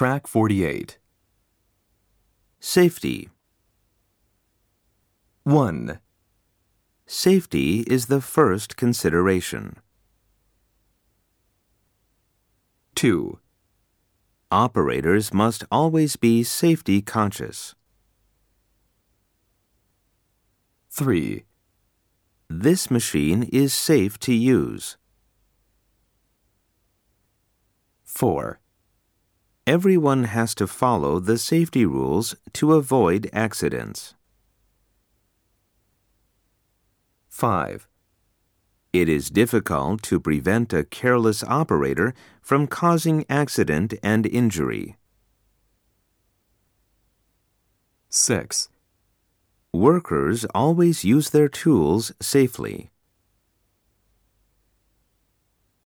Track 48. Safety. 1. Safety is the first consideration. 2. Operators must always be safety conscious. 3. This machine is safe to use. 4. Everyone has to follow the safety rules to avoid accidents. 5. It is difficult to prevent a careless operator from causing accident and injury. 6. Workers always use their tools safely.